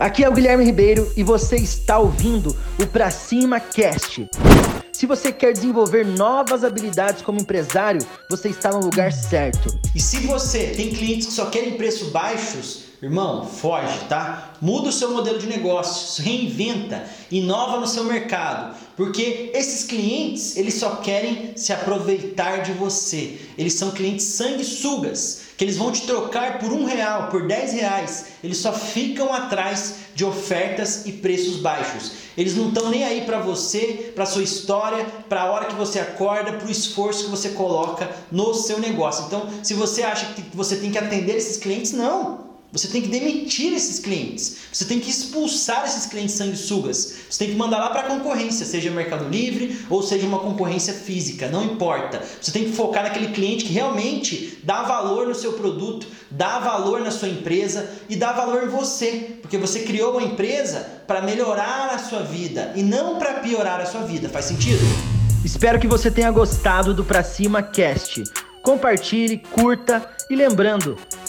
Aqui é o Guilherme Ribeiro e você está ouvindo o Pra Cima Cast. Se você quer desenvolver novas habilidades como empresário, você está no lugar certo. E se você tem clientes que só querem preços baixos, irmão, foge, tá? Muda o seu modelo de negócios, reinventa, inova no seu mercado, porque esses clientes eles só querem se aproveitar de você. Eles são clientes sanguessugas que eles vão te trocar por um real, por dez reais. Eles só ficam atrás de ofertas e preços baixos. Eles não estão nem aí para você, para sua história, para a hora que você acorda, para o esforço que você coloca no seu negócio. Então, se você acha que você tem que atender esses clientes, não. Você tem que demitir esses clientes. Você tem que expulsar esses clientes sanguessugas. Você tem que mandar lá para a concorrência, seja Mercado Livre ou seja uma concorrência física, não importa. Você tem que focar naquele cliente que realmente dá valor no seu produto, dá valor na sua empresa e dá valor em você, porque você criou uma empresa para melhorar a sua vida e não para piorar a sua vida. Faz sentido? Espero que você tenha gostado do Pra Cima Cast. Compartilhe, curta e lembrando